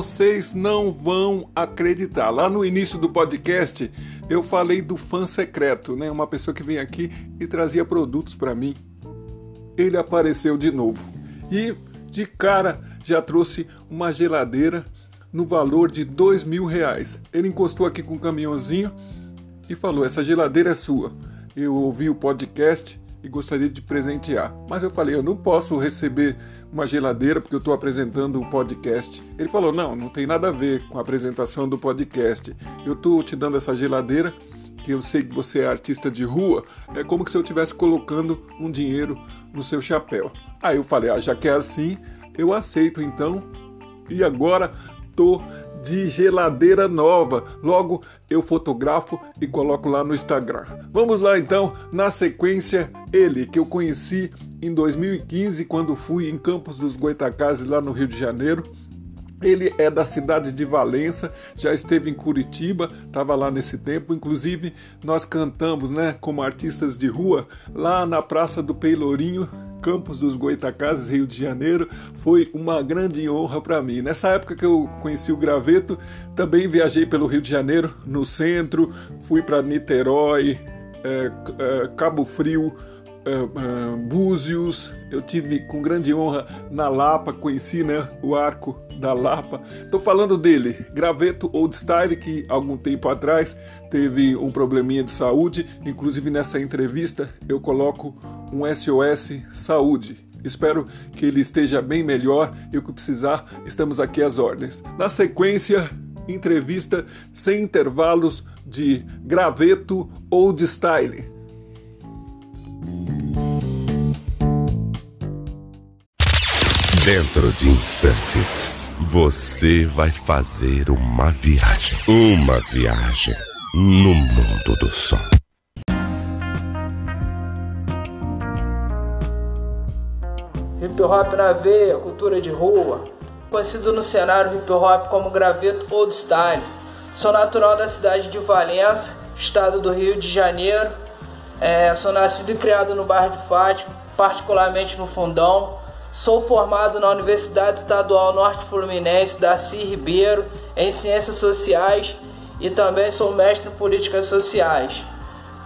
Vocês não vão acreditar. Lá no início do podcast, eu falei do fã secreto, né? Uma pessoa que vem aqui e trazia produtos para mim. Ele apareceu de novo. E de cara já trouxe uma geladeira no valor de dois mil reais. Ele encostou aqui com um caminhãozinho e falou: Essa geladeira é sua. Eu ouvi o podcast e gostaria de presentear. Mas eu falei: Eu não posso receber uma geladeira porque eu estou apresentando o podcast. Ele falou: Não, não tem nada a ver com a apresentação do podcast. Eu estou te dando essa geladeira que eu sei que você é artista de rua, é como se eu estivesse colocando um dinheiro no seu chapéu. Aí eu falei: Ah, já que é assim, eu aceito então. E agora tô de geladeira nova. Logo eu fotografo e coloco lá no Instagram. Vamos lá então, na sequência, ele que eu conheci em 2015 quando fui em Campos dos Goitacazes lá no Rio de Janeiro. Ele é da cidade de Valença, já esteve em Curitiba, estava lá nesse tempo. Inclusive, nós cantamos, né, como artistas de rua, lá na Praça do Peilourinho, Campos dos Goitacazes, Rio de Janeiro, foi uma grande honra para mim. Nessa época que eu conheci o graveto, também viajei pelo Rio de Janeiro, no centro, fui para Niterói, é, é, Cabo Frio, é, é, Búzios, eu tive com grande honra na Lapa, conheci né, o arco da Lapa. Estou falando dele, Graveto Old Style, que algum tempo atrás teve um probleminha de saúde. Inclusive nessa entrevista eu coloco um SOS Saúde. Espero que ele esteja bem melhor e o que precisar, estamos aqui às ordens. Na sequência, entrevista sem intervalos de Graveto Old Style. Dentro de instantes você vai fazer uma viagem. Uma viagem no mundo do som. Hip hop na veia, cultura de rua. Conhecido no cenário hip hop como graveto old style. Sou natural da cidade de Valença, estado do Rio de Janeiro. É, sou nascido e criado no bairro de Fátima, particularmente no Fundão. Sou formado na Universidade Estadual Norte Fluminense, Darcy Ribeiro, em Ciências Sociais e também sou mestre em Políticas Sociais.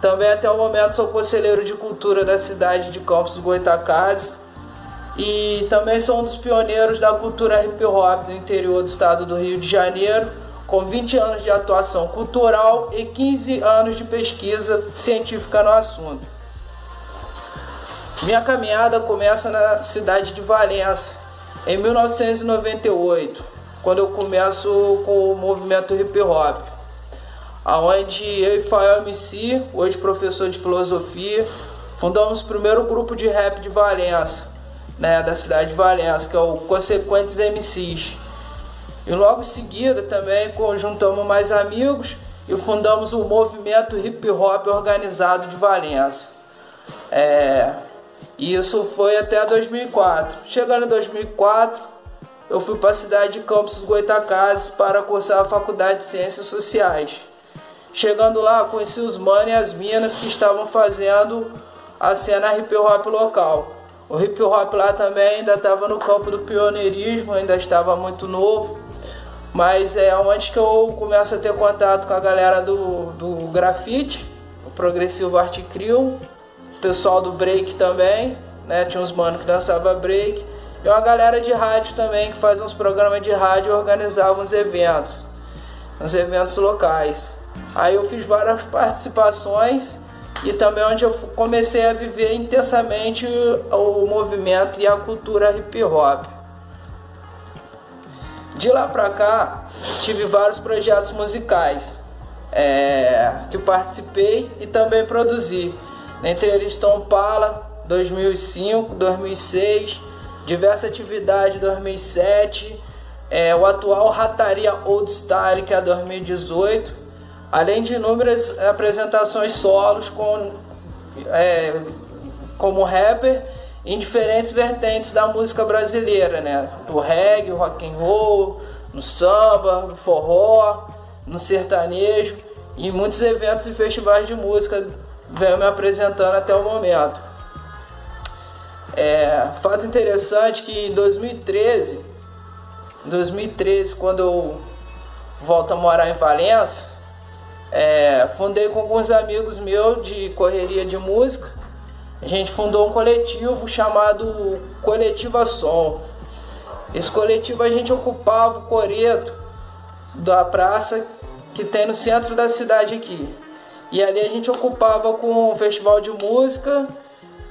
Também até o momento sou conselheiro de cultura da cidade de Campos do Goitacazes e também sou um dos pioneiros da cultura hip hop do interior do estado do Rio de Janeiro, com 20 anos de atuação cultural e 15 anos de pesquisa científica no assunto. Minha caminhada começa na cidade de Valença, em 1998, quando eu começo com o movimento hip hop, aonde eu e Fael MC, hoje professor de filosofia, fundamos o primeiro grupo de rap de Valença, né, da cidade de Valença, que é o Consequentes MCs. E logo em seguida também conjuntamos mais amigos e fundamos o movimento hip hop organizado de Valença. É, isso foi até 2004. Chegando em 2004, eu fui para a cidade de Campos dos Goitacazes para cursar a Faculdade de Ciências Sociais. Chegando lá, conheci os manos e as minas que estavam fazendo a cena hip hop local. O hip hop lá também ainda estava no campo do pioneirismo, ainda estava muito novo. Mas é onde que eu começo a ter contato com a galera do, do grafite, o progressivo art crew, pessoal do break também, né? Tinha uns manos que dançava break. E uma galera de rádio também que faz uns programas de rádio e organizava uns eventos, uns eventos locais. Aí eu fiz várias participações e também onde eu comecei a viver intensamente o movimento e a cultura hip hop. De lá pra cá, tive vários projetos musicais é, que participei e também produzi. Entre eles estão Pala, 2005, 2006, diversas atividades 2007, é, o atual Rataria Old Style, que é 2018, além de inúmeras apresentações solos com, é, como rapper em diferentes vertentes da música brasileira, né? Do reggae, rock and roll, no samba, no forró, no sertanejo e muitos eventos e festivais de música venho me apresentando até o momento. É, fato interessante que em 2013 em 2013, quando eu volto a morar em Valença, é, fundei com alguns amigos meus de correria de música. A gente fundou um coletivo chamado Coletiva Som. Esse coletivo a gente ocupava o coreto da praça que tem no centro da cidade aqui. E ali a gente ocupava com um festival de música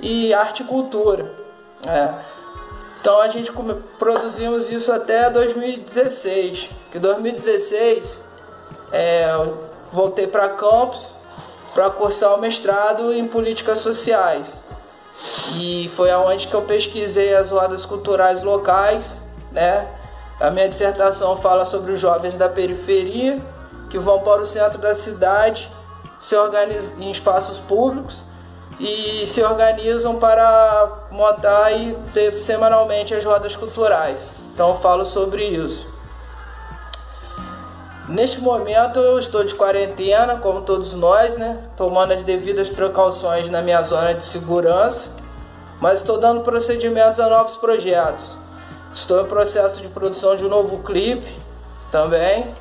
e arte e cultura. É. Então a gente produzimos isso até 2016. Em 2016 é, voltei para Campos para cursar o mestrado em políticas sociais. E foi aonde que eu pesquisei as rodas culturais locais, né? A minha dissertação fala sobre os jovens da periferia que vão para o centro da cidade, se organizam em espaços públicos e se organizam para montar e ter semanalmente as rodas culturais. Então eu falo sobre isso. Neste momento eu estou de quarentena, como todos nós, né? Tomando as devidas precauções na minha zona de segurança, mas estou dando procedimentos a novos projetos. Estou em processo de produção de um novo clipe também,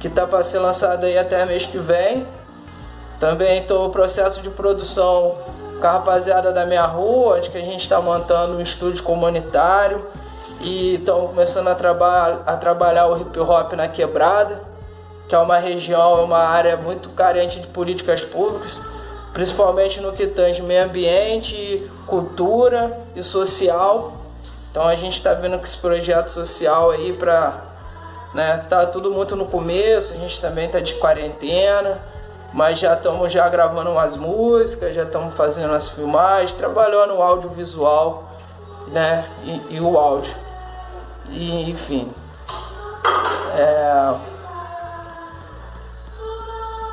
que está para ser lançado aí até mês que vem. Também estou em processo de produção com a rapaziada da minha rua, onde que a gente está montando um estúdio comunitário e estão começando a, traba a trabalhar o hip hop na quebrada, que é uma região, uma área muito carente de políticas públicas, principalmente no que tange meio ambiente, cultura e social. Então a gente está vendo com esse projeto social aí para né, tá tudo muito no começo, a gente também tá de quarentena mas já estamos já gravando umas músicas, já estamos fazendo as filmagens, trabalhando o audiovisual, né, e, e o áudio. E, enfim, é,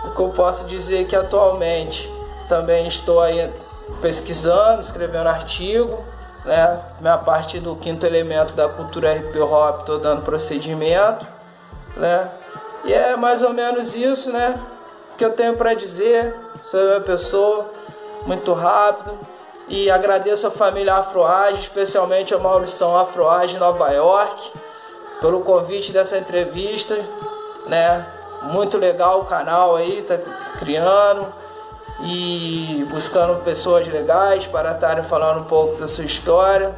o que eu posso dizer é que atualmente também estou aí pesquisando, escrevendo artigo, né, minha parte do quinto elemento da cultura hip hop, estou dando procedimento, né, e é mais ou menos isso, né que eu tenho para dizer sobre a pessoa, muito rápido. E agradeço a família Afroage, especialmente a Maurição Afroage Nova York, pelo convite dessa entrevista, né? Muito legal o canal aí, tá criando e buscando pessoas legais para estarem falando um pouco da sua história.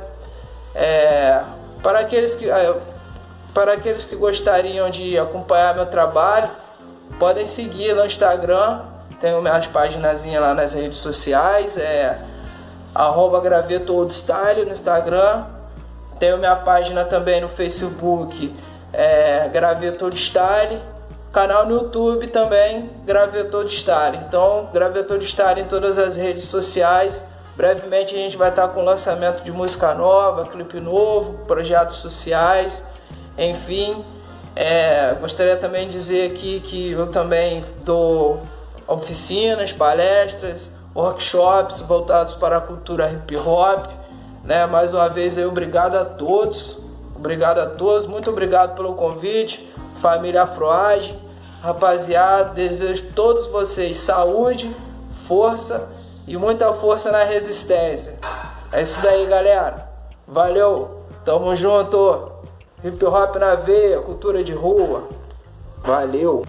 É, para aqueles que é, para aqueles que gostariam de acompanhar meu trabalho, Podem seguir no Instagram, tenho minhas páginas lá nas redes sociais, é arroba graveto old style no Instagram. Tenho minha página também no Facebook, é, Style. Canal no YouTube também, Graveto Old Style. Então, Graveto Old Style em todas as redes sociais. Brevemente a gente vai estar com lançamento de música nova, clipe novo, projetos sociais, enfim. É, gostaria também de dizer aqui que eu também dou oficinas, palestras, workshops voltados para a cultura hip hop. Né? Mais uma vez aí, obrigado a todos. Obrigado a todos, muito obrigado pelo convite. Família Afroage, rapaziada, desejo a todos vocês saúde, força e muita força na resistência. É isso daí, galera. Valeu, tamo junto. Hip hop na veia, cultura de rua. Valeu!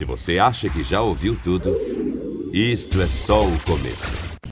Se você acha que já ouviu tudo, isto é só o começo.